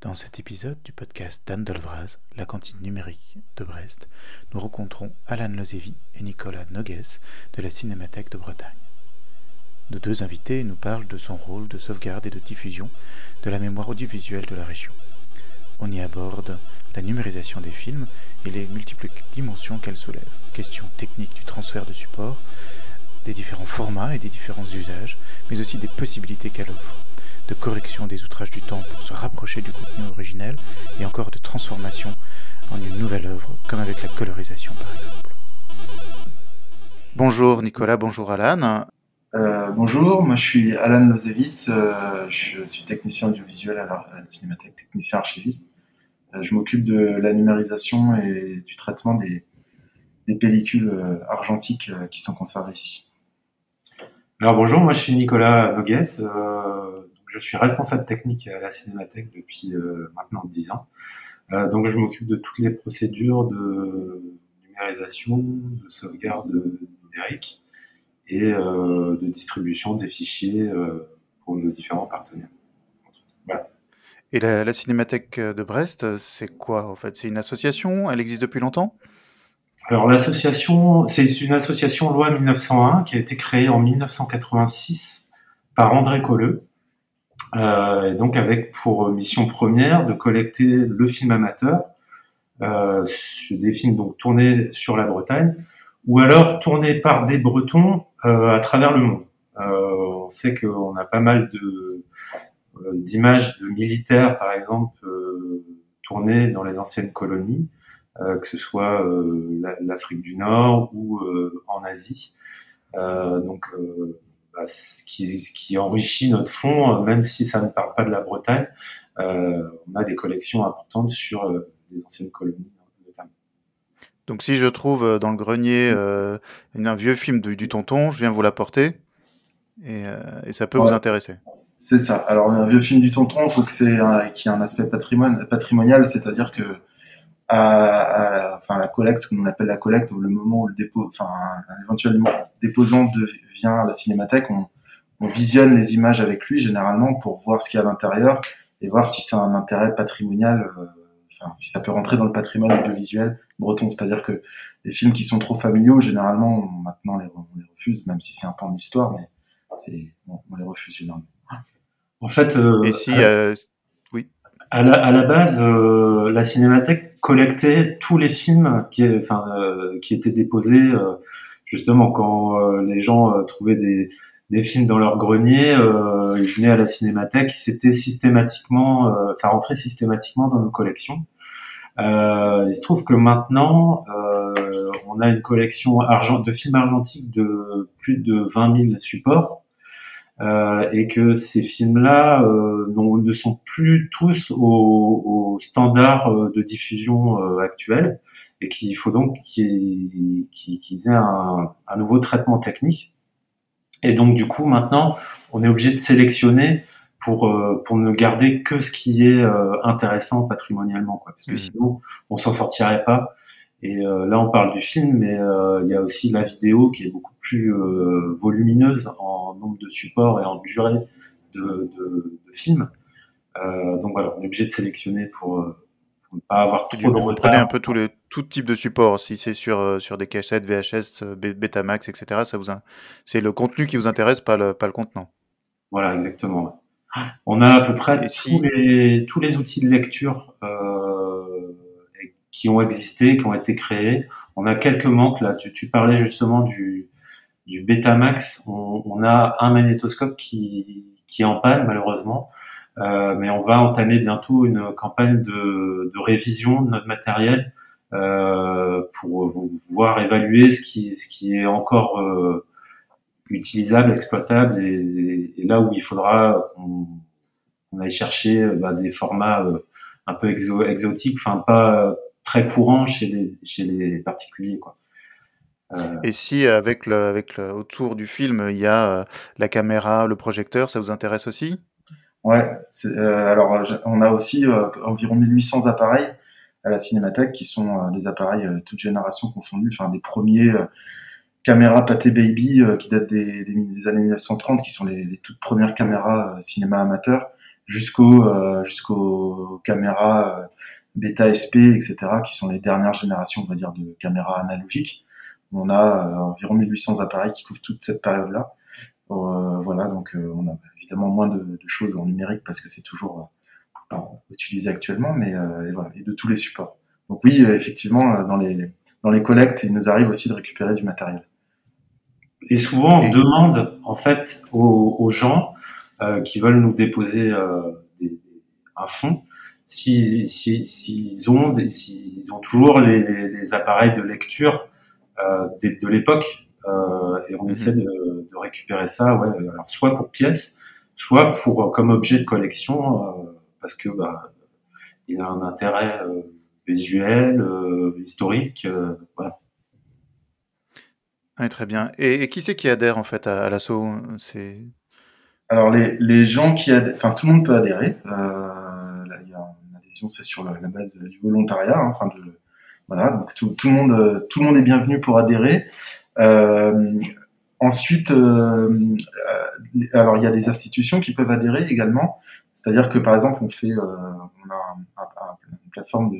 Dans cet épisode du podcast d'Anne Delvraz, la cantine numérique de Brest, nous rencontrons Alan Lozevi et Nicolas Nogues de la Cinémathèque de Bretagne. Nos deux invités nous parlent de son rôle de sauvegarde et de diffusion de la mémoire audiovisuelle de la région. On y aborde la numérisation des films et les multiples dimensions qu'elle soulève. Questions techniques du transfert de support, des différents formats et des différents usages, mais aussi des possibilités qu'elle offre, de correction des outrages du temps pour se rapprocher du contenu originel et encore de transformation en une nouvelle œuvre, comme avec la colorisation par exemple. Bonjour Nicolas, bonjour Alan. Euh, bonjour, moi je suis Alan Lozevis, euh, je suis technicien audiovisuel à la, Cinémathèque, technicien archiviste. Euh, je m'occupe de la numérisation et du traitement des, des pellicules argentiques qui sont conservées ici. Alors bonjour, moi je suis Nicolas Nogues, euh, je suis responsable technique à la Cinémathèque depuis euh, maintenant 10 ans. Euh, donc je m'occupe de toutes les procédures de numérisation, de sauvegarde numérique et euh, de distribution des fichiers pour nos différents partenaires. Et la, la Cinémathèque de Brest, c'est quoi en fait? C'est une association? Elle existe depuis longtemps? Alors l'association, c'est une association loi 1901 qui a été créée en 1986 par André Colleux. Euh, et donc avec pour mission première de collecter le film amateur, euh, des films donc tournés sur la Bretagne, ou alors tournés par des Bretons euh, à travers le monde. Euh, on sait qu'on a pas mal de euh, d'images de militaires, par exemple, euh, tournées dans les anciennes colonies, que ce soit euh, la- l'Afrique du Nord ou euh, en Asie. Euh, donc, euh, bah, ce, qui, ce qui enrichit notre fond, euh, même si ça ne parle pas de la Bretagne, euh, on a des collections importantes sur euh, les anciennes colonies. Donc si je trouve euh, dans le grenier euh, un vieux film du, du tonton, je viens vous l'apporter et, euh, et ça peut Ouais. vous intéresser. C'est ça. Alors un vieux film du tonton, il faut que c'est y ait un aspect patrimoine, patrimonial, c'est-à-dire que à, à la, enfin, la collecte, ce qu'on appelle la collecte, le moment où le dépôt, enfin un, un éventuel déposant de- vient à la cinémathèque, on, on visionne les images avec lui généralement pour voir ce qu'il y a à l'intérieur et voir si c'est un intérêt patrimonial, euh, enfin si ça peut rentrer dans le patrimoine audiovisuel breton. C'est-à-dire que les films qui sont trop familiaux, généralement, on, maintenant les, on les refuse, même si c'est un pan de l'histoire, mais c'est, on, on les refuse généralement. En fait, euh, et si à, euh, à la, à la base, euh, la Cinémathèque collectait tous les films qui, enfin, euh, qui étaient déposés euh, justement quand euh, les gens euh, trouvaient des, des films dans leur grenier, euh, ils venaient à la Cinémathèque, c'était systématiquement, ça rentrait systématiquement dans nos collections. Il se trouve que maintenant, on a une collection de films argentiques de plus de 20 000 supports. Euh, et que ces films-là euh, ne sont plus tous aux, aux standards euh, de diffusion euh, actuels et qu'il faut donc qu'ils qu'ils aient un, un nouveau traitement technique. Et donc du coup maintenant, on est obligé de sélectionner pour euh, pour ne garder que ce qui est euh, intéressant patrimonialement, quoi. Parce que Mhm. sinon, on s'en sortirait pas. Et euh, là, on parle du film, mais euh, il y a aussi la vidéo qui est beaucoup plus euh, volumineuse en nombre de supports et en durée de, de, de film. Euh, donc voilà, on est obligé de sélectionner pour, pour ne pas avoir de coup, vous prenez retard. un peu tous les tout type de support. Si c'est sur sur des cassettes, VHS, Betamax, etc. Ça vous c'est le contenu qui vous intéresse, pas le pas le contenant. Voilà, exactement. On a à peu près tous si les tous les outils de lecture euh, qui ont existé, qui ont été créés. On a quelques manques là. Tu, tu parlais justement du du Betamax. On, on a un magnétoscope qui qui est en panne malheureusement, Euh, mais on va entamer bientôt une campagne de, de révision de notre matériel euh, pour voir évaluer ce qui ce qui est encore euh, utilisable, exploitable et, et- là où il faudra qu'on qu'on aille chercher bah, des formats euh, un peu exo- exotiques, enfin pas très courants chez les chez les particuliers quoi. Euh, et si avec le avec le autour du film il y a euh, la caméra, le projecteur, ça vous intéresse aussi? Ouais, euh, alors on a aussi euh, environ 1800 appareils à la Cinémathèque qui sont euh, des appareils euh, toutes générations confondues, enfin des premiers euh, caméras Pathé Baby euh, qui datent des, des, des années 1930, qui sont les, les toutes premières caméras euh, cinéma amateur, jusqu'aux jusqu'aux caméras bêta SP, etc., qui sont les dernières générations, on va dire, de caméras analogiques. On a environ 1800 appareils qui couvrent toute cette période-là. voilà, donc on a évidemment moins de, de, choses en numérique parce que c'est toujours utilisé actuellement, mais et voilà, et de tous les supports. Donc oui, effectivement, dans les dans les collectes, il nous arrive aussi de récupérer du matériel. Et souvent, on demande en fait aux, gens euh, qui veulent nous déposer euh, des, un fonds s'ils si, ont, s'ils ont toujours les, les, appareils de lecture euh, de, de l'époque. Euh, et on mhm. essaie de, de, récupérer ça, ouais, alors soit pour pièces, soit pour comme objet de collection, euh, parce que bah, il a un intérêt visuel, historique, voilà très bien. Et, qui c'est qui adhère en fait à, l'assaut? C'est alors les, les, gens qui adhèrent, enfin tout le monde peut adhérer. Euh, c'est sur la, base du volontariat. Hein, enfin de, voilà, donc tout, le monde, tout le monde est bienvenu pour adhérer. Euh, ensuite, euh, euh alors il y a des institutions qui peuvent adhérer également. C'est-à-dire que par exemple, on fait, euh, on a une plateforme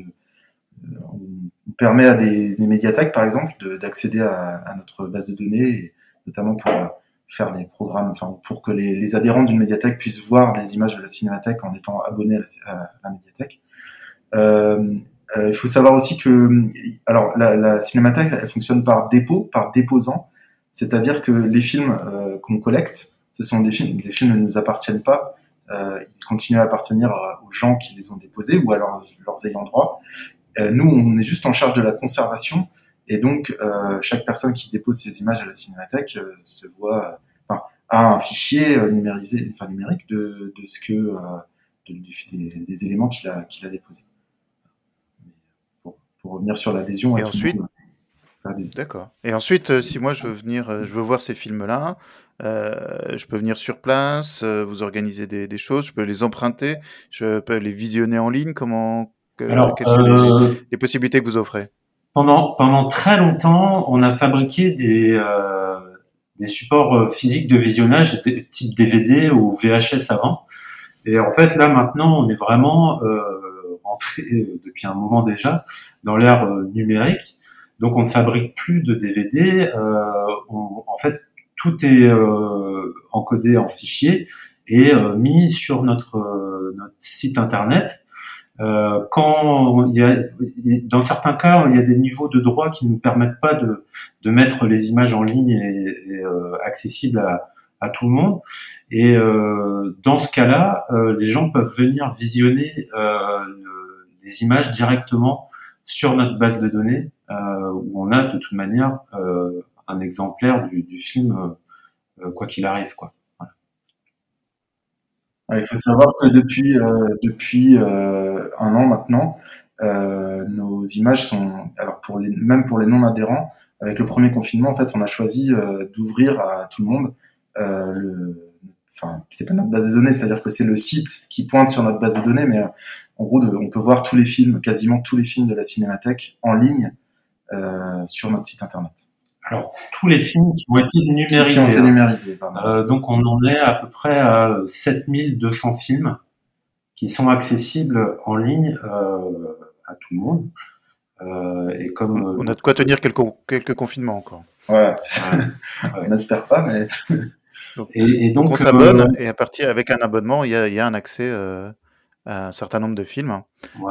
on permet à des, médiathèques, par exemple, d'accéder à, notre base de données, notamment pour euh, faire des programmes, enfin, pour que les, adhérents d'une médiathèque puissent voir les images de la cinémathèque en étant abonnés à la, médiathèque. Euh, euh, il faut savoir aussi que, alors, la, cinémathèque, elle fonctionne par dépôt, par déposant, c'est-à-dire que les films qu'on collecte, ce sont des films, les films ne nous appartiennent pas, ils continuent à appartenir aux gens qui les ont déposés ou à leurs, ayants droit. Euh, nous, on est juste en charge de la conservation, et donc euh, chaque personne qui dépose ses images à la cinémathèque euh, se voit, enfin, a un fichier numérisé, enfin numérique de, de ce que des, éléments qu'il a qu'il a déposés. Pour, pour, revenir sur l'adhésion. Et ensuite. D'accord. Et ensuite, si moi je veux venir, je veux voir ces films-là, euh, je peux venir sur place, vous organiser des, des, choses, je peux les emprunter, je peux les visionner en ligne. Comment alors, quelles sont euh, les, possibilités que vous offrez? Pendant, pendant très longtemps, on a fabriqué des, euh, des supports euh, physiques de visionnage type DVD ou VHS avant. Et en fait, là maintenant, on est vraiment euh, rentré depuis un moment déjà dans l'ère numérique. Donc, on ne fabrique plus de DVD. en fait, tout est encodé en fichier et mis sur notre, notre site internet. Euh, quand il y a, dans certains cas, il y a des niveaux de droit qui ne nous permettent pas de, de mettre les images en ligne et, euh, accessibles à, à, tout le monde. Et euh, dans ce cas-là, euh, les gens peuvent venir visionner euh, les images directement sur notre base de données, où on a de toute manière un exemplaire du, du film, quoi qu'il arrive, quoi il faut savoir que depuis, euh, depuis euh, un an maintenant, euh, nos images sont, alors pour les, même pour les non-adhérents, avec le premier confinement, en fait, on a choisi d'ouvrir à tout le monde le, enfin, c'est pas notre base de données, c'est-à-dire que c'est le site qui pointe sur notre base de données, mais en gros, on peut voir tous les films, quasiment tous les films de la Cinémathèque en ligne sur notre site internet. Alors, tous les films qui ont été numérisés. Qui ont été numérisés euh, donc, on en est à peu près à 7200 films qui sont accessibles en ligne euh, à tout le monde. Euh, et comme on a de quoi tenir quelques, quelques confinements encore. Ouais, on n'espère pas, mais. et, donc, on s'abonne et à partir avec un abonnement, il y a, y a un accès un certain nombre de films.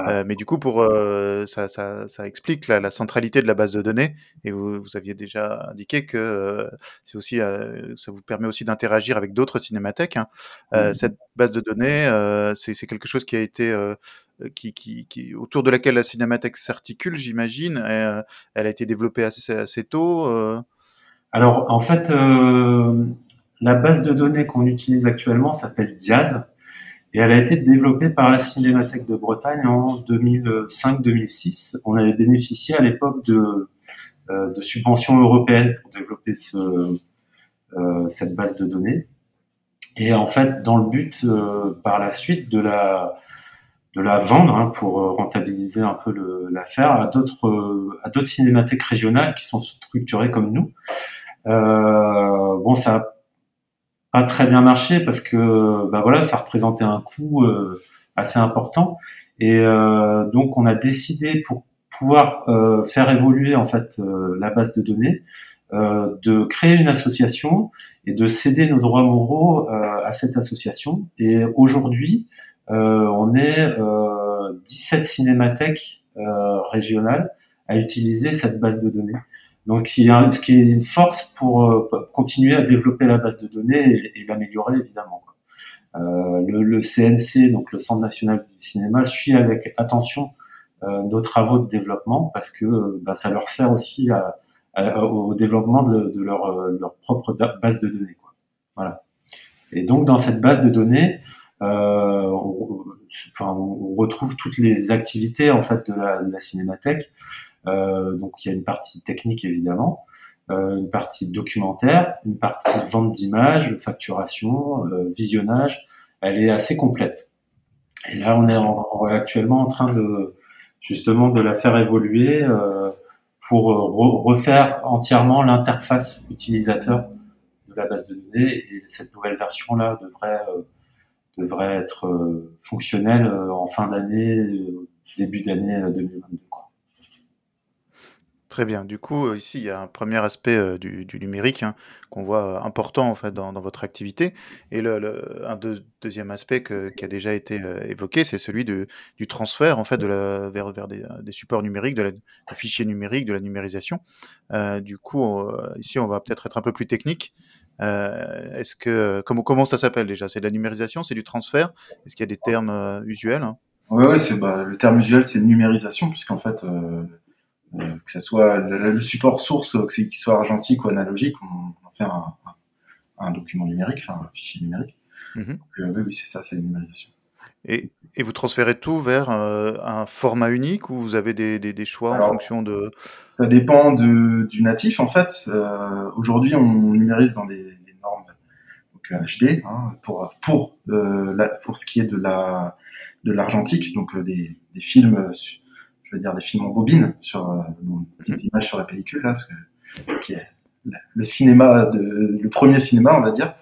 Euh, mais du coup, pour euh, ça, ça, ça, explique la, la, centralité de la base de données. Et vous, vous aviez déjà indiqué que euh, c'est aussi, ça vous permet aussi d'interagir avec d'autres cinémathèques. Hein. Mmh. Cette base de données, c'est quelque chose qui a été qui, qui, qui, autour de laquelle la cinémathèque s'articule, j'imagine. elle a été développée assez, assez tôt. Alors, en fait, la base de données qu'on utilise actuellement s'appelle Diaz. Et elle a été développée par la Cinémathèque de Bretagne en 2005-2006. On avait bénéficié à l'époque de, euh, de subventions européennes pour développer ce, euh, cette base de données. Et en fait, dans le but euh, par la suite de la de la vendre hein, pour rentabiliser un peu l'affaire à d'autres à d'autres cinémathèques régionales qui sont structurées comme nous. Euh, bon, ça pas très bien marché parce que bah voilà, ça représentait un coût assez important. Et donc on a décidé pour pouvoir faire évoluer en fait la base de données, de créer une association et de céder nos droits moraux à cette association. Et aujourd'hui, on est 17 cinémathèques régionales à utiliser cette base de données. Donc, ce qui est une force pour euh, continuer à développer la base de données et, l'améliorer évidemment. Euh, le, CNC, donc le Centre national du cinéma, suit avec attention euh, nos travaux de développement parce que bah, ça leur sert aussi au développement de, leur, propre base de données. Voilà. Et donc dans cette base de données, on retrouve toutes les activités en fait de la, de la cinémathèque. Euh, donc il y a une partie technique évidemment, euh, une partie documentaire, une partie vente d'images, facturation, euh, visionnage. Elle est assez complète. Et là, on est, actuellement en train de justement de la faire évoluer pour refaire entièrement l'interface utilisateur de la base de données. Et cette nouvelle version là devrait devrait être fonctionnelle en fin d'année, début d'année 2022. Très bien. Du coup, euh, ici, il y a un premier aspect euh, du, numérique hein, qu'on voit euh, important en fait dans, votre activité. Et un deuxième aspect qui a déjà été évoqué, c'est celui du transfert en fait de la, vers, vers des, supports numériques, de la, des fichiers numériques, de la numérisation. du coup, ici, on va peut-être être un peu plus technique. Est-ce que comment, ça s'appelle déjà? C'est de la numérisation, c'est du transfert? Est-ce qu'il y a des termes usuels hein? Oui, bah, le terme usuel, c'est numérisation, puisqu'en fait que ce soit le, support source, qu'il soit argentique ou analogique, on, en fait un, un, document numérique, enfin un fichier numérique. Mhm. Donc, euh, oui, c'est ça, c'est la numérisation. Et, et, vous transférez tout vers euh, un format unique ou vous avez des, des, des choix en fonction de... Ça dépend de, du natif en fait. Euh, Aujourd'hui on numérise dans des, des normes donc HD hein, pour, pour, la, pour ce qui est de la de l'argentique, donc des films je veux dire des films en bobine sur euh, petites images sur la pellicule là, ce qui est le cinéma, de, le premier cinéma, on va dire.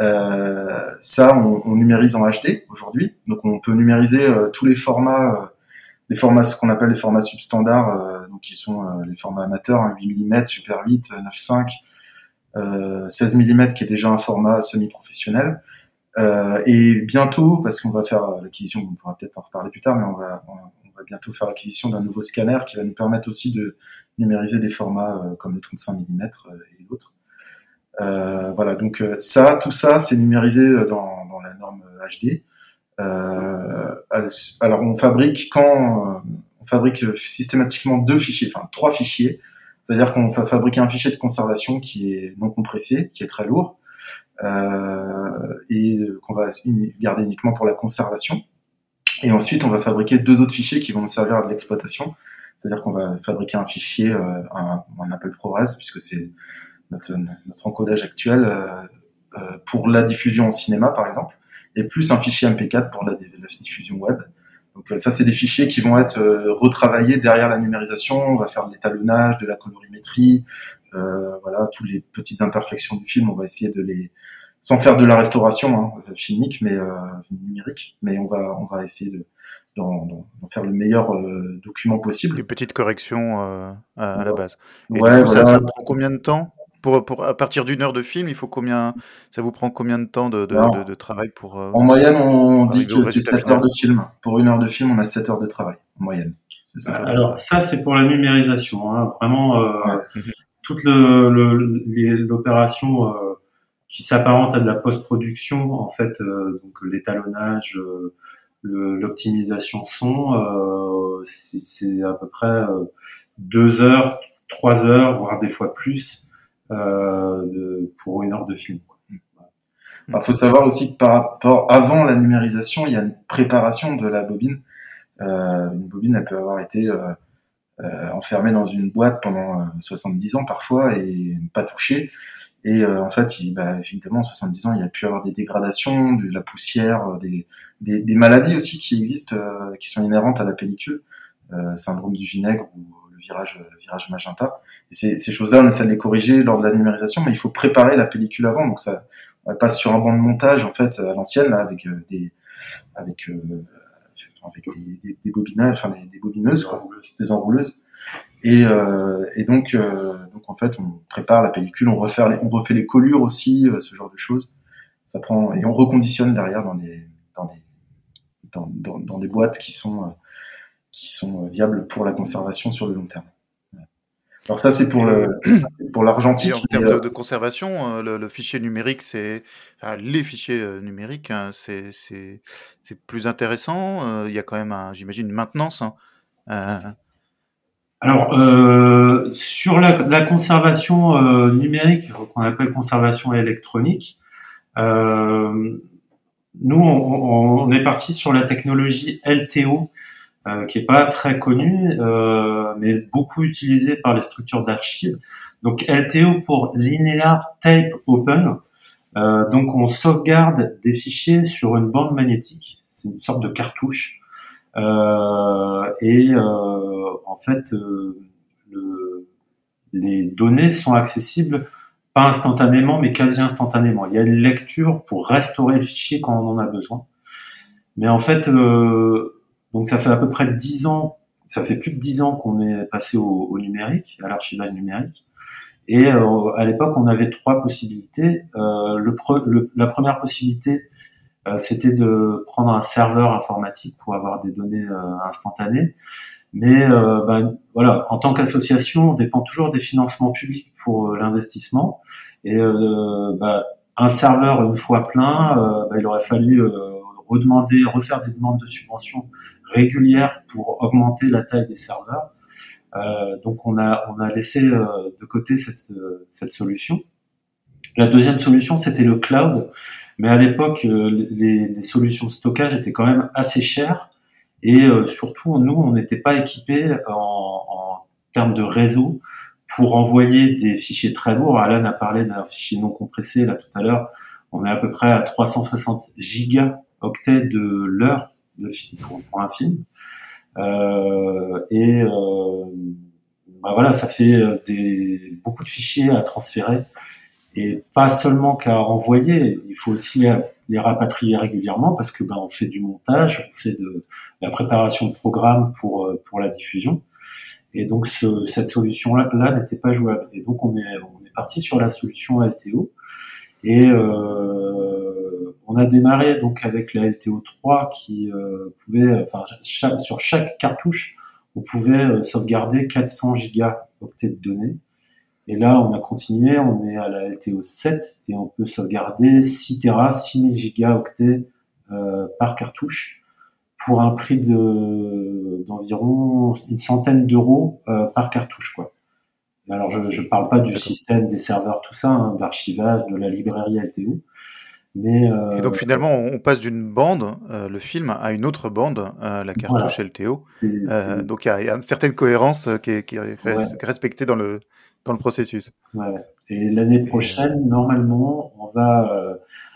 Euh, ça, on, on, numérise en HD aujourd'hui, donc on peut numériser euh, tous les formats, euh, les formats ce qu'on appelle les formats substandards, donc qui sont les formats amateurs, 8 mm, Super 8, 9.5, 16 mm qui est déjà un format semi-professionnel. et bientôt, parce qu'on va faire l'acquisition, on pourra peut-être en reparler plus tard, mais on va, bientôt faire l'acquisition d'un nouveau scanner qui va nous permettre aussi de numériser des formats euh, comme le 35 mm euh, et d'autres. Euh, voilà, donc ça, tout ça, c'est numérisé dans, la norme HD. alors on fabrique quand on fabrique systématiquement deux fichiers, enfin trois fichiers. C'est-à-dire qu'on va fabriquer un fichier de conservation qui est non compressé, qui est très lourd, et qu'on va garder uniquement pour la conservation. Et ensuite, on va fabriquer deux autres fichiers qui vont nous servir à de l'exploitation. C'est-à-dire qu'on va fabriquer un fichier, euh, un, on appelle ProRes, puisque c'est notre, notre, encodage actuel euh, euh, pour la diffusion en cinéma, par exemple, et plus un fichier MP4 pour la, diffusion web. Donc ça, c'est des fichiers qui vont être retravaillés derrière la numérisation. On va faire de l'étalonnage, de la colorimétrie, voilà, toutes les petites imperfections du film. On va essayer de les sans faire de la restauration hein, filmique, mais euh, numérique. Mais on va, on va essayer de d'en faire le meilleur euh, document possible. Des petites corrections euh, à, la base. Et ouais, ça, ça, prend combien de temps? Pour, pour, à partir d'une heure de film, il faut combien Ça vous prend combien de temps de, de, de, travail pour En moyenne, on dit que c'est 7 heures de film. Pour une heure de film, on a 7 heures de travail en moyenne. Alors ça, c'est pour la numérisation. Hein. Vraiment, toute l'opération qui s'apparente à de la post-production, en fait, euh, donc l'étalonnage, euh, l'optimisation son, euh, c'est à peu près deux heures, trois heures, voire des fois plus de, pour une heure de film. Il faut savoir aussi que par rapport avant la numérisation, il y a une préparation de la bobine. Euh, une bobine, elle peut avoir été euh, enfermée dans une boîte pendant 70 ans parfois et pas touchée. Et euh, en fait, il, bah, évidemment, en 70 ans, il y a pu avoir des dégradations, de la poussière, euh, des, des, des maladies aussi qui existent, euh, qui sont inhérentes à la pellicule, syndrome du vinaigre ou le virage, virage magenta. Et ces, ces choses-là, on essaie de les corriger lors de la numérisation, mais il faut préparer la pellicule avant. Donc ça, passe sur un banc de montage en fait à l'ancienne avec des avec avec des, des, bobinages, enfin des, bobineuses, des enrouleuses. Et, euh, et donc, euh, donc en fait, on prépare la pellicule, on refait les, on refait les collures aussi, euh, ce genre de choses. Ça prend et on reconditionne derrière dans les dans des dans, dans, dans, des boîtes qui sont qui sont viables pour la conservation sur le long terme. Alors ça, c'est pour le, pour l'argentique. En termes de, conservation, le, le, fichier numérique, c'est enfin, les fichiers numériques, hein, c'est c'est plus intéressant. Il y a quand même, j'imagine, une maintenance. Hein. Alors, euh, sur la, la conservation euh, numérique, qu'on appelle conservation électronique, euh, nous, on, on, est parti sur la technologie LTO, euh, qui est pas très connue, euh, mais beaucoup utilisée par les structures d'archives. Donc, LTO pour Linear Tape Open. Euh, donc, on sauvegarde des fichiers sur une bande magnétique. C'est une sorte de cartouche et euh, en fait, euh, le, les données sont accessibles pas instantanément, mais quasi instantanément. Il y a une lecture pour restaurer le fichier quand on en a besoin. Mais en fait, donc ça fait à peu près dix ans, ça fait plus de dix ans qu'on est passé au, numérique, à l'archivage numérique. Et à l'époque, on avait trois possibilités. Euh, le, le, la première possibilité, euh, c'était de prendre un serveur informatique pour avoir des données euh, instantanées. Mais euh, ben, voilà, en tant qu'association, on dépend toujours des financements publics pour l'investissement. Et ben, un serveur une fois plein, ben, il aurait fallu redemander, refaire des demandes de subventions régulières pour augmenter la taille des serveurs. Euh, donc on a on a laissé de côté cette cette solution. La deuxième solution c'était le cloud. Mais à l'époque, euh, les, les, solutions de stockage étaient quand même assez chères et euh, surtout, nous, on n'était pas équipés en, en, termes de réseau pour envoyer des fichiers très lourds. Alan a parlé d'un fichier non compressé là tout à l'heure. On est à peu près à 360 gigaoctets de l'heure de film pour, pour, un film. Euh, et euh, bah voilà, ça fait euh, des, beaucoup de fichiers à transférer et pas seulement qu'à envoyer, il faut aussi les rapatrier régulièrement parce que ben on fait du montage, on fait de la préparation de programme pour euh, pour la diffusion. Et donc ce, cette solution là, n'était pas jouable. Et donc on est on est parti sur la solution LTO et euh, on a démarré donc avec la LTO 3 qui euh, pouvait enfin sur chaque cartouche on pouvait euh, sauvegarder 400 gigaoctets de données et là, on a continué, on est à la LTO 7 et on peut sauvegarder 6 Tera, 6000 gigaoctets euh, par cartouche pour un prix de d'environ une centaine d'euros euh, par cartouche, quoi. Alors, je ne parle pas du système, des serveurs, tout ça, hein, d'archivage, de la librairie LTO. Mais, euh, et donc finalement, on passe d'une bande, euh, le film, à une autre bande, euh, la cartouche LTO. Donc il y, y, a une certaine cohérence qui est, qui est ouais. respectée dans le, dans le processus. Ouais. Et l'année prochaine, normalement, on va. Euh,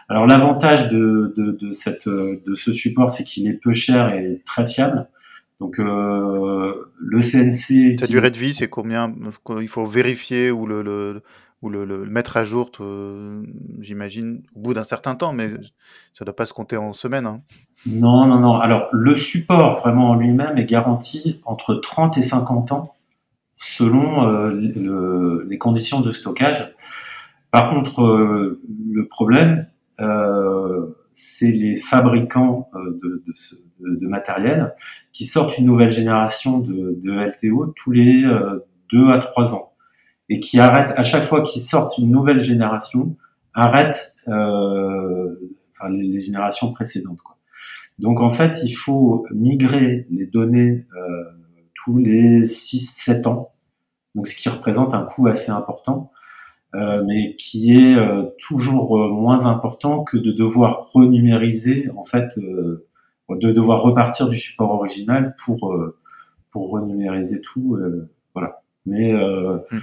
alors l'avantage de, de, de, cette, de ce support, c'est qu'il est peu cher et très fiable. Donc euh, le CNC. Sa durée de vie, c'est combien Il faut vérifier ou le, le ou le, le, mettre à jour, j'imagine, au bout d'un certain temps, mais ça ne doit pas se compter en semaines. Hein. Non, non, non. Alors, le support vraiment en lui-même est garanti entre 30 et 50 ans selon euh, le, les conditions de stockage. Par contre, euh, le problème, euh, c'est les fabricants euh, de, de, de, matériel qui sortent une nouvelle génération de, de LTO tous les euh, deux à trois ans et qui arrêtent à chaque fois qu'ils sortent une nouvelle génération, arrêtent euh, enfin, les, les, générations précédentes. Quoi. Donc en fait, il faut migrer les données tous les 6-7 ans donc ce qui représente un coût assez important, euh, mais qui est euh, toujours euh, moins important que de devoir renumériser, en fait, euh, de devoir repartir du support original pour euh, pour renumériser tout, voilà. Mais mm.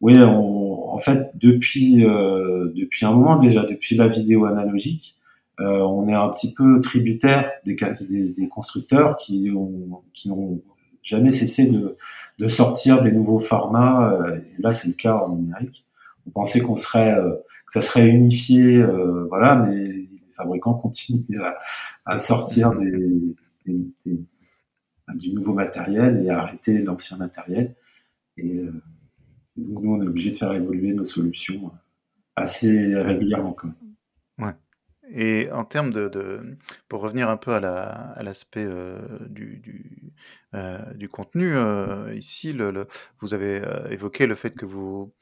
oui, en fait, depuis depuis un moment déjà, depuis la vidéo analogique, on est un petit peu tributaire des, des, des constructeurs qui ont qui n'ont jamais cessé de de sortir des nouveaux formats. Euh, et là, c'est le cas en numérique. on pensait qu'on serait, que ça serait unifié, voilà, mais les fabricants continuent à, à sortir des, des, des, du nouveau matériel et à arrêter l'ancien matériel. Et, donc nous, on est obligé de faire évoluer nos solutions assez régulièrement. Quand même. Et en termes de, pour revenir un peu à la, l'aspect euh, euh, du contenu, euh, ici, vous avez évoqué le fait que vous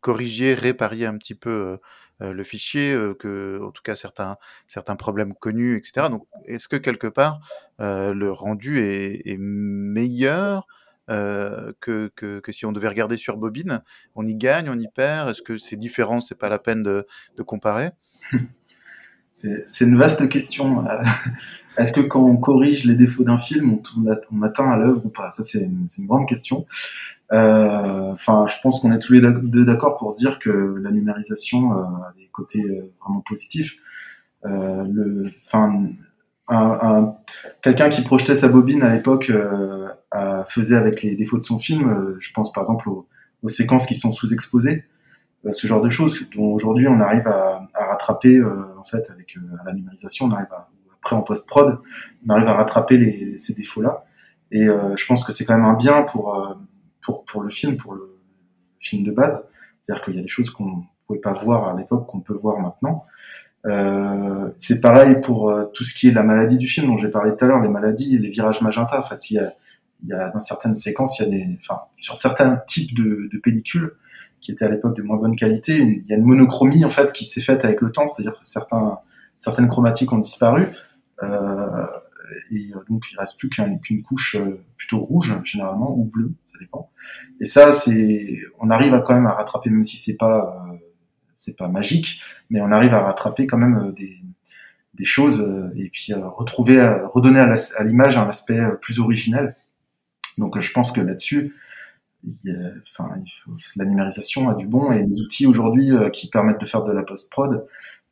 corrigiez, répariez un petit peu le fichier, que, en tout cas, certains, certains problèmes connus, etc. Donc, est-ce que quelque part, le rendu est, meilleur que, que, si on devait regarder sur bobine? On y gagne, on y perd? Est-ce que c'est différent C'est pas la peine de comparer? C'est une vaste question. Euh, est-ce que quand on corrige les défauts d'un film, on, on, atteint à l'œuvre ou pas? Ça, c'est une, une, grande question. Euh, enfin, euh, je pense qu'on est tous les deux d'accord pour dire que la numérisation a des côtés vraiment positifs. enfin, un, un, quelqu'un qui projetait sa bobine à l'époque euh, faisait avec les défauts de son film. Euh, je pense par exemple aux, aux, séquences qui sont sous-exposées, euh, ce genre de choses dont aujourd'hui on arrive à, à rattraper en fait avec la numérisation, on arrive à, après en post prod, on arrive à rattraper ces défauts-là. Et je pense que c'est quand même un bien pour pour pour le film, pour le film de base. C'est-à-dire qu'il y a des choses qu'on pouvait pas voir à l'époque qu'on peut voir maintenant. Euh, c'est pareil pour euh, tout ce qui est la maladie du film dont j'ai parlé tout à l'heure, les maladies les virages magenta. En fait, il y a, il y a dans certaines séquences, il y a des, enfin, sur certains types de, de pellicules qui étaient à l'époque de moins bonne qualité, il y a une monochromie en fait qui s'est faite avec le temps, c'est-à-dire que certains, certaines chromatiques ont disparu. Euh, et donc il reste plus qu'une couche euh, plutôt rouge généralement ou bleue, ça dépend. Et ça, c'est, on arrive quand même à rattraper, même si c'est pas euh, c'est pas magique, mais on arrive à rattraper quand même euh, des, des choses euh, et puis euh, retrouver, redonner à l'image un aspect plus originel. Donc je pense que là-dessus, enfin, la numérisation a du bon et les outils aujourd'hui qui permettent de faire de la post-prod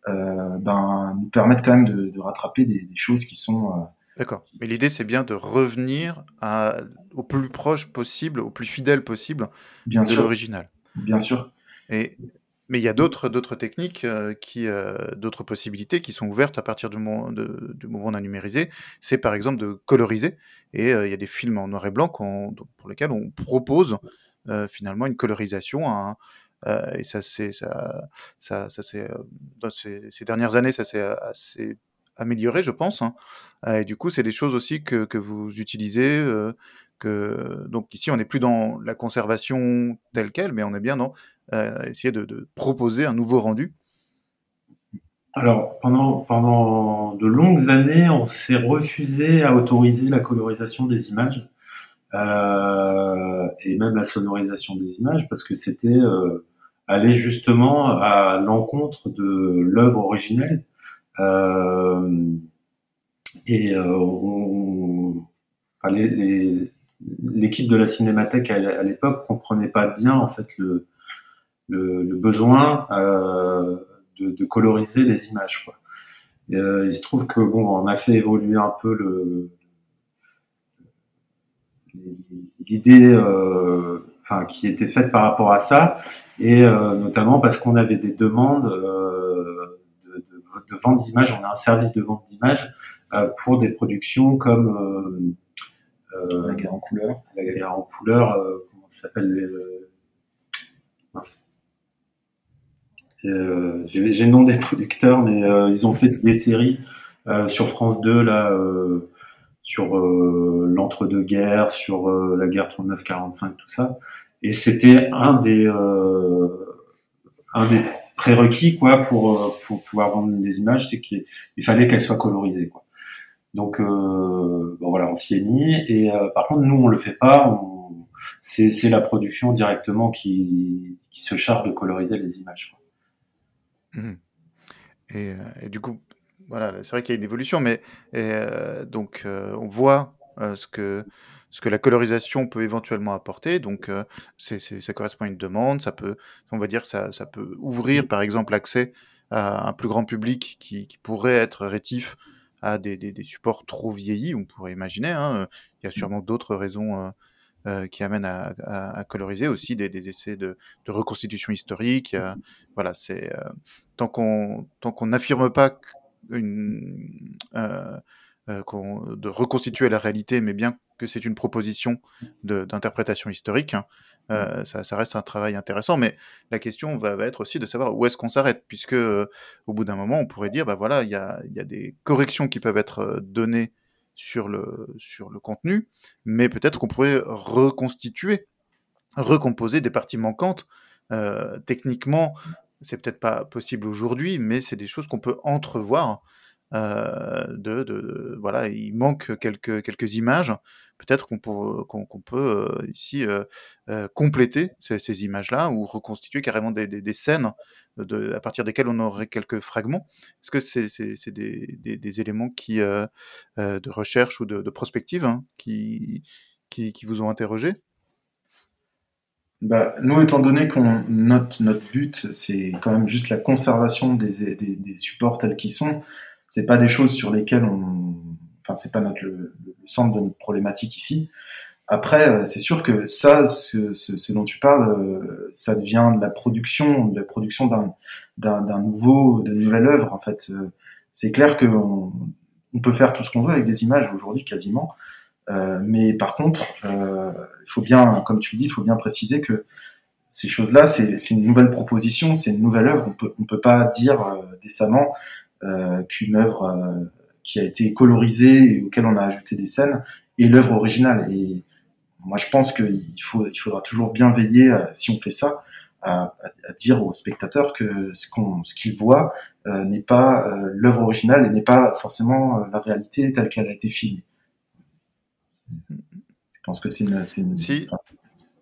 euh, ben, nous permettent quand même de, de rattraper des, des, choses qui sont... Euh... D'accord. Mais l'idée, c'est bien de revenir à, au plus proche possible, au plus fidèle possible bien de l'original. Bien sûr. Et mais il y a d'autres d'autres techniques euh, qui euh, d'autres possibilités qui sont ouvertes à partir du moment du moment on a numérisé. C'est par exemple de coloriser et euh, il y a des films en noir et blanc pour lesquels on propose finalement une colorisation. Et ça c'est ça ça, c'est dans ces, ces, dernières années ça s'est assez amélioré je pense. Hein. et du coup c'est des choses aussi que que vous utilisez que, donc ici, on n'est plus dans la conservation telle qu'elle, mais on est bien dans euh, essayer de, proposer un nouveau rendu. Alors, pendant, pendant de longues années, on s'est refusé à autoriser la colorisation des images euh, et même la sonorisation des images parce que c'était euh, aller justement à l'encontre de l'œuvre originelle. Et euh, on, l'équipe de la Cinémathèque à, l'époque comprenait pas bien en fait le, le, le besoin euh, de, de, coloriser les images. Quoi. Euh, il se trouve que bon, on a fait évoluer un peu le l'idée euh, enfin qui était faite par rapport à ça et euh, notamment parce qu'on avait des demandes euh, de, de, de, vente d'images on a un service de vente d'images euh, pour des productions comme euh, la guerre en couleur. La guerre en couleur, euh, comment ça s'appelle euh, J'ai le nom des producteurs, mais ils ont fait des séries sur France 2 là sur euh, l'entre-deux-guerres, sur euh, la guerre 39-45, tout ça. Et c'était un des euh, un des prérequis quoi pour pour pouvoir vendre des images, c'est qu'il fallait qu'elles soient colorisées quoi. Donc euh, bon, voilà, on s'y est mis. Et euh, par contre, nous, on le fait pas. C'est la production directement qui, se charge de coloriser les images. Mmh. Et, euh, et, du coup, voilà, c'est vrai qu'il y a une évolution, mais donc on voit ce que la colorisation peut éventuellement apporter. Donc, ça correspond à une demande. Ça peut, on va dire, ça, peut ouvrir, par exemple, l'accès à un plus grand public qui pourrait être rétif à des, des, des, supports trop vieillis, on pourrait imaginer. Hein. Il y a mmh. sûrement d'autres raisons euh, qui amènent à, coloriser aussi des, essais de, reconstitution historique. voilà, c'est tant qu'on tant qu'on n'affirme pas une, de reconstituer la réalité, mais bien que c'est une proposition d'interprétation historique. Hein, euh, ça, reste un travail intéressant, mais la question va, être aussi de savoir où est-ce qu'on s'arrête, puisque euh, au bout d'un moment, on pourrait dire, bah voilà, il y a, des corrections qui peuvent être euh, données sur le, sur le contenu, mais peut-être qu'on pourrait reconstituer, recomposer des parties manquantes. techniquement, c'est peut-être pas possible aujourd'hui, mais c'est des choses qu'on peut entrevoir euh, de, voilà, il manque quelques, quelques images. Peut-être qu'on peut, qu'on, peut euh, ici euh, compléter ces, images-là ou reconstituer carrément des, des, scènes à partir desquelles on aurait quelques fragments. Est-ce que c'est, des, des, éléments qui, de recherche ou de, prospective hein, qui, qui, vous ont interrogé? Bah, nous, étant donné qu'on notre, notre but, c'est quand même juste la conservation des, des supports tels qu'ils sont, c'est pas des choses sur lesquelles on, enfin, c'est pas notre le, centre de notre problématique ici. Après, euh, c'est sûr que ça, ce, ce, dont tu parles, euh, ça devient de la production, de la production d'un, d'un, nouveau, d'une nouvelle œuvre. En fait, euh, c'est clair que on, peut faire tout ce qu'on veut avec des images aujourd'hui, quasiment. mais par contre, il faut bien, comme tu le dis, il faut bien préciser que ces choses-là, c'est, une nouvelle proposition, c'est une nouvelle œuvre. On peut, on peut pas dire décemment, euh, qu'une œuvre euh, qui a été colorisée et auquel on a ajouté des scènes est l'œuvre originale. Et moi, je pense qu'il faut, il faudra toujours bien veiller, euh, si on fait ça, à, dire aux spectateurs que ce qu'on, ce qu'ils voient n'est pas l'œuvre originale et n'est pas forcément la réalité telle qu'elle a été filmée. Je pense que c'est une, Si.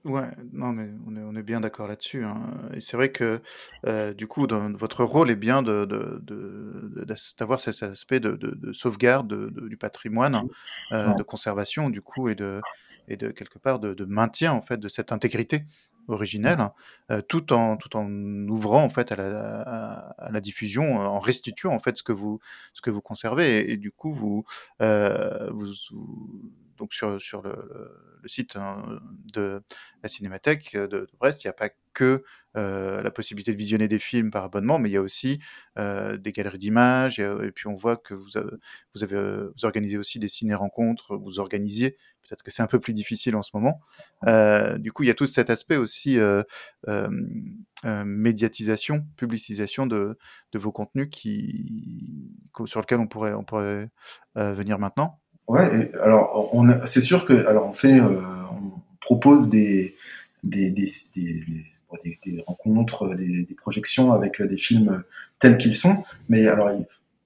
Ouais, non, mais on est, on est bien d'accord là-dessus. Hein. Et c'est vrai que euh, du coup, dans, votre rôle est bien de, de, d'avoir cet aspect de, de, sauvegarde du patrimoine, euh, de conservation, du coup, et de, et de quelque part de, maintien en fait de cette intégrité originelle, euh, tout en tout en ouvrant en fait à la, à, la diffusion, en restituant en fait ce que vous ce que vous conservez, et, du coup vous, vous donc sur, sur le, site hein, de la Cinémathèque de, Brest, il n'y a pas que euh, la possibilité de visionner des films par abonnement, mais il y a aussi euh, des galeries d'images, et, puis on voit que vous vous organisez aussi des ciné-rencontres, vous organisiez, peut-être que c'est un peu plus difficile en ce moment. Euh, du coup, il y a tout cet aspect aussi médiatisation, publicisation de, de, vos contenus qui, sur lequel on pourrait, on pourrait venir maintenant. Ouais, alors on c'est sûr que alors on fait, euh, on propose des des, des, des, des rencontres, des, projections avec des films tels qu'ils sont, mais alors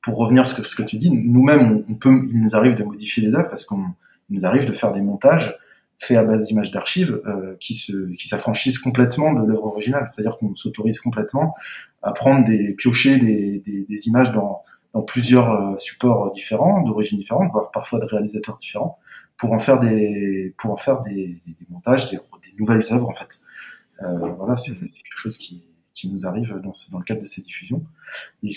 pour revenir à ce que, ce que tu dis, nous-mêmes on, peut, il nous arrive de modifier les œuvres parce qu'on nous arrive de faire des montages faits à base d'images d'archives euh, qui se qui s'affranchissent complètement de l'œuvre originale, c'est-à-dire qu'on s'autorise complètement à prendre des piocher des, des images dans dans plusieurs euh, supports différents, d'origine différente, voire parfois de réalisateurs différents, pour en faire des, pour en faire des, des montages, des, nouvelles œuvres en fait. Euh, voilà, c'est quelque chose qui, qui nous arrive dans, dans, le cadre de ces diffusions. Et,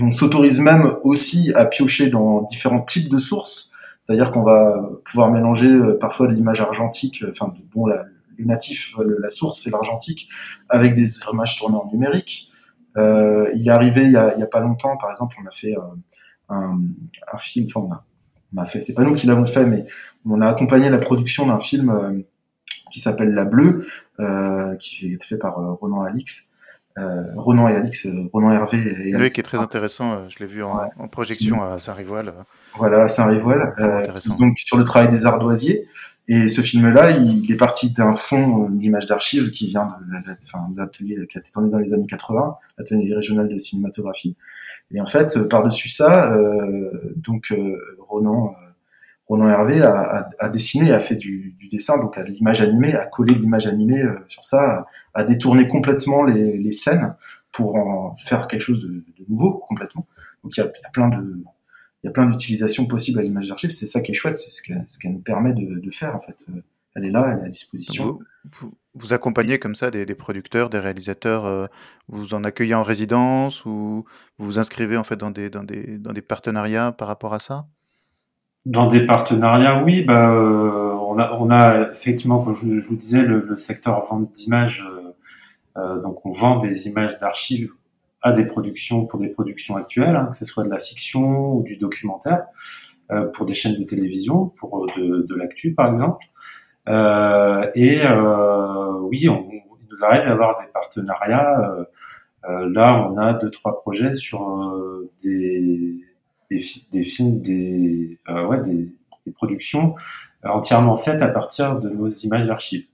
on s'autorise même aussi à piocher dans différents types de sources, c'est-à-dire qu'on va pouvoir mélanger euh, parfois de l'image argentique, enfin bon, la, le natif, la source c'est l'argentique, avec des images tournées en numérique. Euh, il est arrivé il y, a, il y, a, pas longtemps, par exemple, on a fait euh, un, un, film, enfin on a, on a fait, c'est pas nous qui l'avons fait, mais on a accompagné la production d'un film euh, qui s'appelle La Bleue, qui est fait par Ronan Alix. Ronan et Alix, Ronan Hervé et Oui, qui est très intéressant. Je l'ai vu en, en projection à Saint-Rivoil. Voilà, à Saint-Rivoil. donc sur le travail des ardoisiers. Et ce film-là, il est parti d'un fond euh, d'image d'archives qui vient de l'atelier qui a été tourné dans les années 80, l'atelier régional de cinématographie. Et en fait, euh, par-dessus ça, euh, donc Ronan, Ronan Hervé a, dessiné, a fait du, dessin, donc à l'image animée, a collé l'image animée sur ça, a détourné complètement les, scènes pour en faire quelque chose de, nouveau complètement. Donc il y a plein de il y a plein d'utilisations possibles à l'image d'archive. C'est ça qui est chouette, c'est ce qu'elle ce nous permet de, de, faire en fait. Euh, elle est là, elle est à disposition. Vous, vous, accompagnez comme ça des, des, producteurs, des réalisateurs, euh, vous en accueillez en résidence ou vous vous inscrivez en fait dans des, dans des, dans des partenariats par rapport à ça? Dans des partenariats, oui. Bah, euh, on, a, on a effectivement, comme je, vous disais, le, le secteur vente d'images. donc, on vend des images d'archives à des productions pour des productions actuelles, hein, que ce soit de la fiction ou du documentaire, pour des chaînes de télévision, pour de, de l'actu par exemple. et oui, on, il nous arrive d'avoir des partenariats euh, là, on a deux trois projets sur euh, des, des, des, films, des, euh, ouais, des, des productions entièrement faites à partir de nos images d'archives.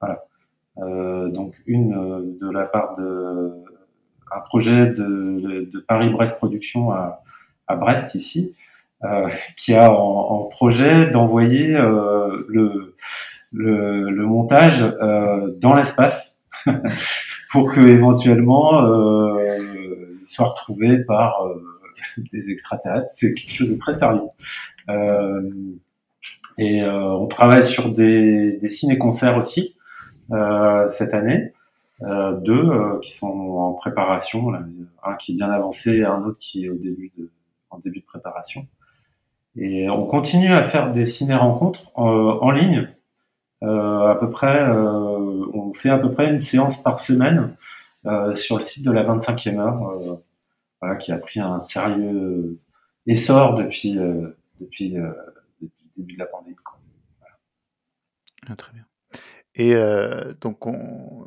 Voilà. Euh, donc une de la part de un projet de, de Paris-Brest Production à, à, Brest ici, euh, qui a en, en projet d'envoyer euh, le, le, le, montage dans l'espace pour que éventuellement euh, soit retrouvé par euh, des extraterrestres. C'est quelque chose de très sérieux. Euh, et euh, on travaille sur des, des ciné-concerts aussi cette année. Deux qui sont en préparation, un qui est bien avancé, et un autre qui est au début de, en début de préparation. Et on continue à faire des ciné-rencontres en ligne euh, à peu près, euh, on fait à peu près une séance par semaine euh, sur le site de la 25e heure, voilà, qui a pris un sérieux essor depuis depuis, depuis le début de la pandémie. Quoi. Voilà. Ah, très bien. Et euh, donc, on,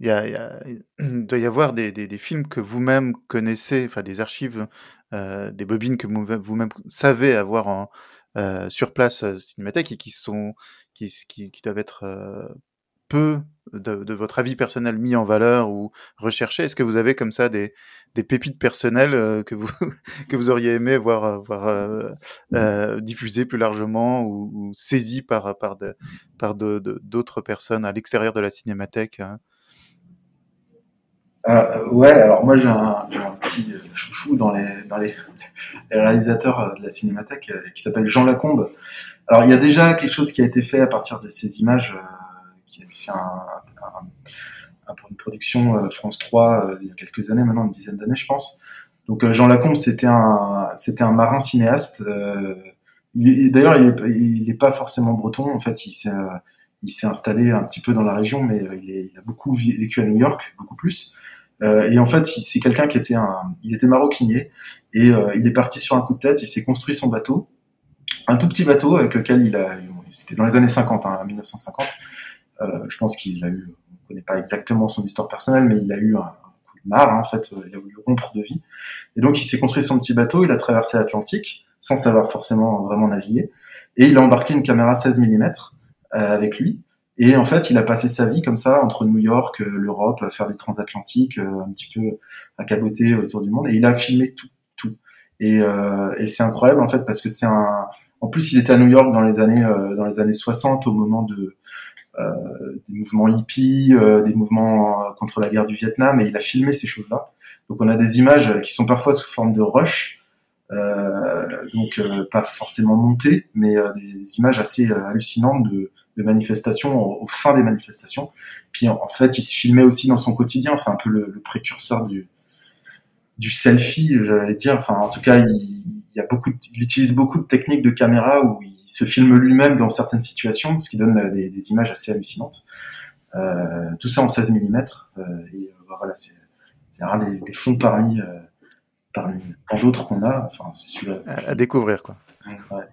y a, y a, il, doit y avoir des, des, des films que vous-même connaissez, enfin des archives, euh, des bobines que vous-même savez avoir en, euh, sur place euh, cinémathèque et qui sont qui, qui, qui doivent être euh, peu de, votre avis personnel mis en valeur ou recherché? Est-ce que vous avez comme ça des, pépites personnelles euh, que vous que vous auriez aimé voir voir euh, euh, diffusées plus largement ou, ou saisies par par par d'autres personnes à l'extérieur de la cinémathèque hein? Ouais, alors moi j'ai un, petit chouchou dans les dans les réalisateur euh, de la cinémathèque euh, qui s'appelle Jean Lacombe. Alors il y a déjà quelque chose qui a été fait à partir de ces images, euh, qui est un, un, pour une production France 3 il y a quelques années, maintenant une dizaine d'années je pense. Donc Jean Lacombe c'était un un marin cinéaste. D'ailleurs il n'est pas forcément breton en fait il s'est installé un petit peu dans la région, mais il, a beaucoup vécu à New York, beaucoup plus. Euh, et en fait, c'est quelqu'un qui était un, il était maroquinier et euh, il est parti sur un coup de tête. Il s'est construit son bateau, un tout petit bateau avec lequel il a, c'était dans les années 50, hein, 1950. Euh, je pense qu'il a eu, on ne connaît pas exactement son histoire personnelle, mais il a eu un, coup de marre, en fait, il a voulu rompre de vie. Et donc, il s'est construit son petit bateau, il a traversé l'Atlantique, sans savoir forcément vraiment naviguer, et il a embarqué une caméra 16 mm euh, avec lui. Et en fait, il a passé sa vie comme ça entre New York, euh, l'Europe, faire des transatlantiques, euh, un petit peu à caboter autour du monde. Et il a filmé tout, tout. Et, euh, et c'est incroyable en fait parce que c'est un. En plus, il était à New York dans les années euh, dans les années 60 au moment de euh, des mouvements hippies, des mouvements contre la guerre du Vietnam, et il a filmé ces choses-là. Donc, on a des images qui sont parfois sous forme de rush. donc pas forcément montées, mais des images assez hallucinantes de, de manifestations au, au, sein des manifestations. Puis en, en, fait, il se filmait aussi dans son quotidien. C'est un peu le, le, précurseur du, du selfie, j'allais dire. Enfin, en tout cas, il, il, y a beaucoup, de, il utilise beaucoup de techniques de caméra où il se filme lui-même dans certaines situations, ce qui donne des, des images assez hallucinantes. Euh, tout ça en 16 mm. Euh, et euh, voilà, c'est un des, des fonds parmi, parmi tant d'autres qu'on a. Enfin, à, à découvrir, quoi. Ouais.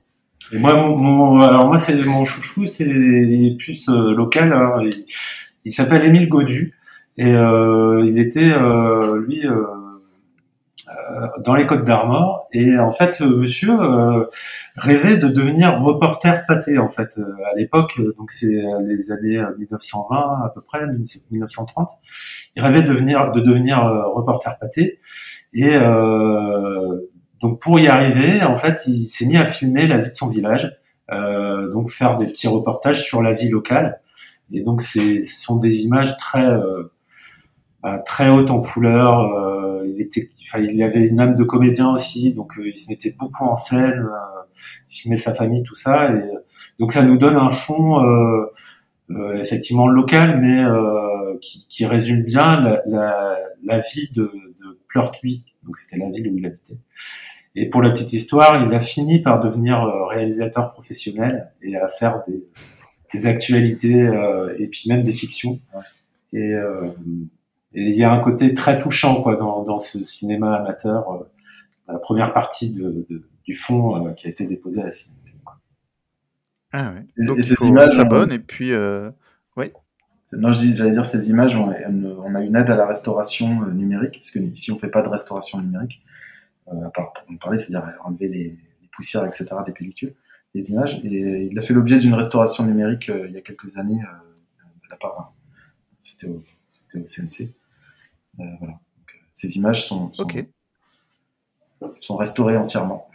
Et moi, mon, mon, alors moi, c'est mon chouchou, c'est plus euh, local. Alors, il, il s'appelle Émile Godu et il était lui dans les Côtes d'Armor et en fait, ce monsieur euh, rêvait de devenir reporter pâté en fait à l'époque. Donc c'est les années 1920 à peu près, 1930. Il rêvait de devenir de devenir reporter pâté et donc pour y arriver, en fait, il s'est mis à filmer la vie de son village, euh, donc faire des petits reportages sur la vie locale. Et donc ce sont des images très euh, bah, très hautes en couleur. Euh, il était, enfin, il avait une âme de comédien aussi, donc euh, il se mettait beaucoup en scène, euh, il filmait sa famille, tout ça. Et donc ça nous donne un fond effectivement local, mais qui, qui, résume bien la, la, la vie de, de Pleurtuis. Donc c'était la ville où il habitait. Et pour la petite histoire, il a fini par devenir réalisateur professionnel et à faire des, des actualités et puis même des fictions. Et, et il y a un côté très touchant quoi dans, dans ce cinéma amateur, euh, la première partie de, de, du fond euh, qui a été déposé à la Cinémathèque. Ah ouais. Donc et, ces images s'abonne et puis euh... oui. Non, j'allais dire ces images, on, on, a une aide à la restauration euh, numérique, parce que ici on fait pas de restauration numérique, à part pour en parler, c'est-à-dire enlever les, les, poussières, etc. des pellicules, les images. Et il a fait l'objet d'une restauration numérique il y a quelques années de la part, c'était au, au CNC. Euh, voilà. Donc, euh, ces images sont, sont, sont restaurées entièrement.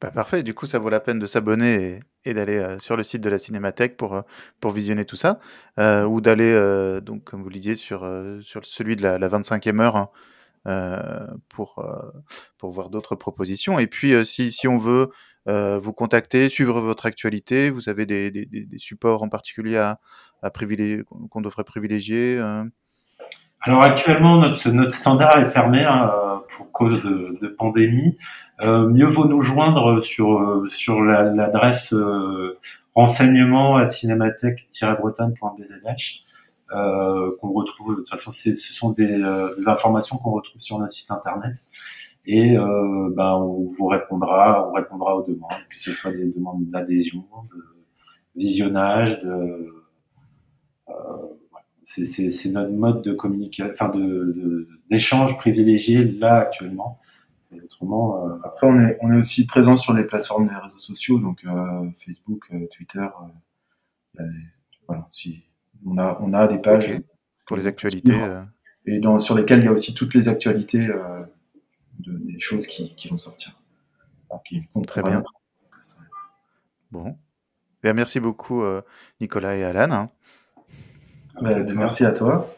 Bah, parfait, du coup ça vaut la peine de s'abonner et, et d'aller euh, sur le site de la Cinémathèque pour, pour visionner tout ça, euh, ou d'aller, donc comme vous le disiez, sur, sur celui de la, la 25e heure hein, pour, pour voir d'autres propositions. Et puis si, si on veut vous contacter, suivre votre actualité, vous avez des, des, des supports en particulier à, à privilégier, qu'on devrait privilégier alors actuellement, notre, notre standard est fermé hein, pour cause de, de pandémie. Euh, mieux vaut nous joindre sur sur l'adresse euh, renseignement à cinémathèque-bretagne.bzh euh, qu'on retrouve. De toute façon, ce sont des, euh, des informations qu'on retrouve sur notre site internet. Et euh, ben, on vous répondra, on répondra aux demandes, que ce soit des demandes d'adhésion, de visionnage, de euh, c'est notre mode de communication, enfin de d'échange privilégié là actuellement. autrement, euh... après on est on est aussi présent sur les plateformes des réseaux sociaux, donc euh, Facebook, euh, Twitter. Euh, voilà, si on a on a des pages okay. pour les actualités euh. et dans, sur lesquelles il y a aussi toutes les actualités de, des choses qui, qui vont sortir. Donc, qui Très bien. Bon. Bien, merci beaucoup Nicolas et Alan. Bah, merci à toi.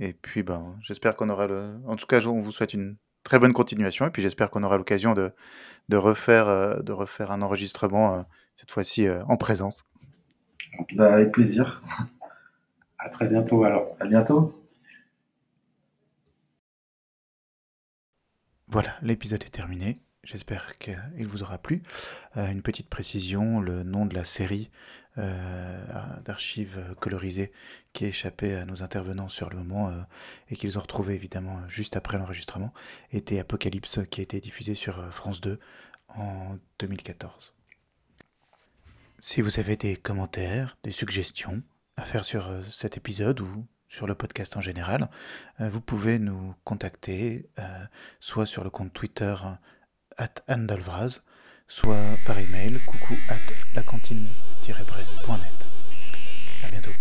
Et puis, ben, j'espère qu'on aura le. En tout cas, on vous souhaite une très bonne continuation. Et puis, j'espère qu'on aura l'occasion de, de, refaire, euh, de refaire un enregistrement, euh, cette fois-ci euh, en présence. Bah, avec plaisir. À très bientôt, alors. À bientôt. Voilà, l'épisode est terminé. J'espère qu'il vous aura plu. Euh, une petite précision, le nom de la série euh, d'archives colorisées qui échappait à nos intervenants sur le moment euh, et qu'ils ont retrouvé évidemment juste après l'enregistrement était Apocalypse qui a été diffusé sur France 2 en 2014. Si vous avez des commentaires, des suggestions à faire sur cet épisode ou sur le podcast en général, vous pouvez nous contacter soit sur le compte Twitter at Andalvraz, soit par email coucou at lacantine-brest.net. À bientôt.